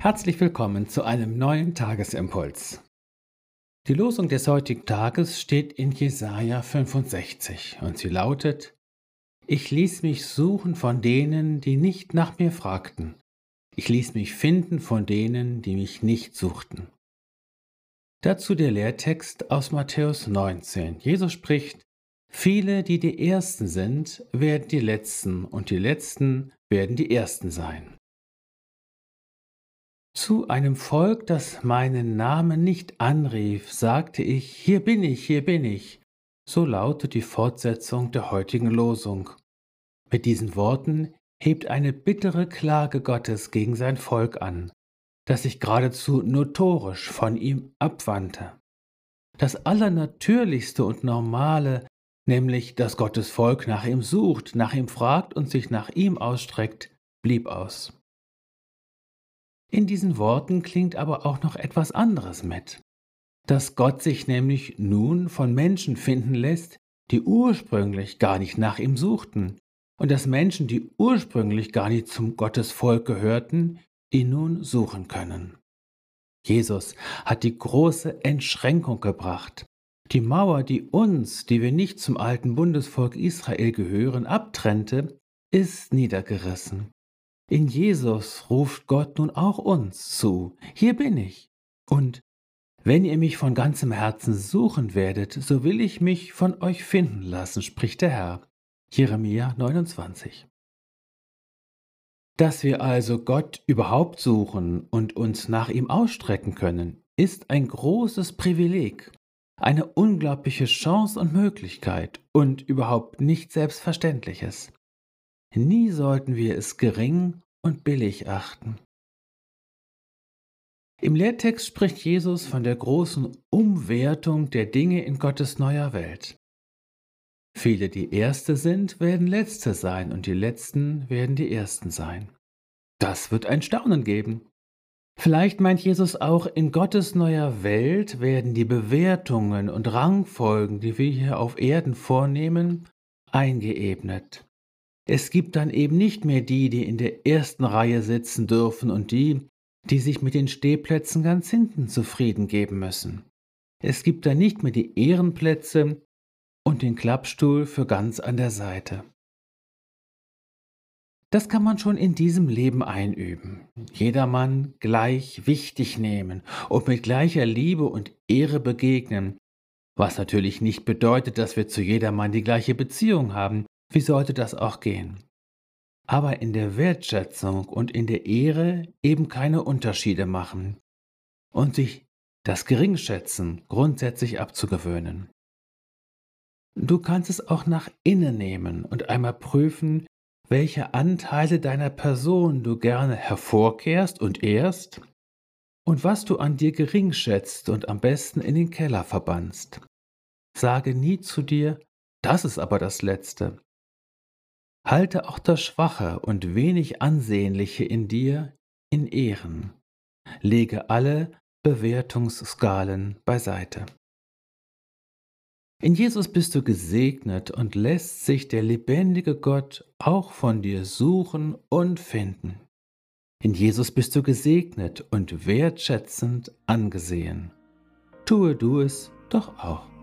Herzlich willkommen zu einem neuen Tagesimpuls. Die Losung des heutigen Tages steht in Jesaja 65 und sie lautet: Ich ließ mich suchen von denen, die nicht nach mir fragten. Ich ließ mich finden von denen, die mich nicht suchten. Dazu der Lehrtext aus Matthäus 19. Jesus spricht: Viele, die die Ersten sind, werden die Letzten, und die Letzten werden die Ersten sein. Zu einem Volk, das meinen Namen nicht anrief, sagte ich, hier bin ich, hier bin ich. So lautet die Fortsetzung der heutigen Losung. Mit diesen Worten hebt eine bittere Klage Gottes gegen sein Volk an, das sich geradezu notorisch von ihm abwandte. Das Allernatürlichste und Normale, nämlich dass Gottes Volk nach ihm sucht, nach ihm fragt und sich nach ihm ausstreckt, blieb aus. In diesen Worten klingt aber auch noch etwas anderes mit, dass Gott sich nämlich nun von Menschen finden lässt, die ursprünglich gar nicht nach ihm suchten, und dass Menschen, die ursprünglich gar nicht zum Gottesvolk gehörten, ihn nun suchen können. Jesus hat die große Entschränkung gebracht. Die Mauer, die uns, die wir nicht zum alten Bundesvolk Israel gehören, abtrennte, ist niedergerissen. In Jesus ruft Gott nun auch uns zu. Hier bin ich. Und wenn ihr mich von ganzem Herzen suchen werdet, so will ich mich von euch finden lassen, spricht der Herr. Jeremia 29. Dass wir also Gott überhaupt suchen und uns nach ihm ausstrecken können, ist ein großes Privileg, eine unglaubliche Chance und Möglichkeit und überhaupt nicht Selbstverständliches. Nie sollten wir es gering und billig achten. Im Lehrtext spricht Jesus von der großen Umwertung der Dinge in Gottes neuer Welt. Viele, die Erste sind, werden Letzte sein und die Letzten werden die Ersten sein. Das wird ein Staunen geben. Vielleicht meint Jesus auch, in Gottes neuer Welt werden die Bewertungen und Rangfolgen, die wir hier auf Erden vornehmen, eingeebnet. Es gibt dann eben nicht mehr die, die in der ersten Reihe sitzen dürfen und die, die sich mit den Stehplätzen ganz hinten zufrieden geben müssen. Es gibt dann nicht mehr die Ehrenplätze und den Klappstuhl für ganz an der Seite. Das kann man schon in diesem Leben einüben. Jedermann gleich wichtig nehmen und mit gleicher Liebe und Ehre begegnen, was natürlich nicht bedeutet, dass wir zu jedermann die gleiche Beziehung haben, wie sollte das auch gehen? Aber in der Wertschätzung und in der Ehre eben keine Unterschiede machen und sich das Geringschätzen grundsätzlich abzugewöhnen. Du kannst es auch nach innen nehmen und einmal prüfen, welche Anteile deiner Person du gerne hervorkehrst und ehrst und was du an dir gering schätzt und am besten in den Keller verbannst. Sage nie zu dir, das ist aber das Letzte, Halte auch das Schwache und wenig Ansehnliche in dir in Ehren. Lege alle Bewertungsskalen beiseite. In Jesus bist du gesegnet und lässt sich der lebendige Gott auch von dir suchen und finden. In Jesus bist du gesegnet und wertschätzend angesehen. Tue du es doch auch.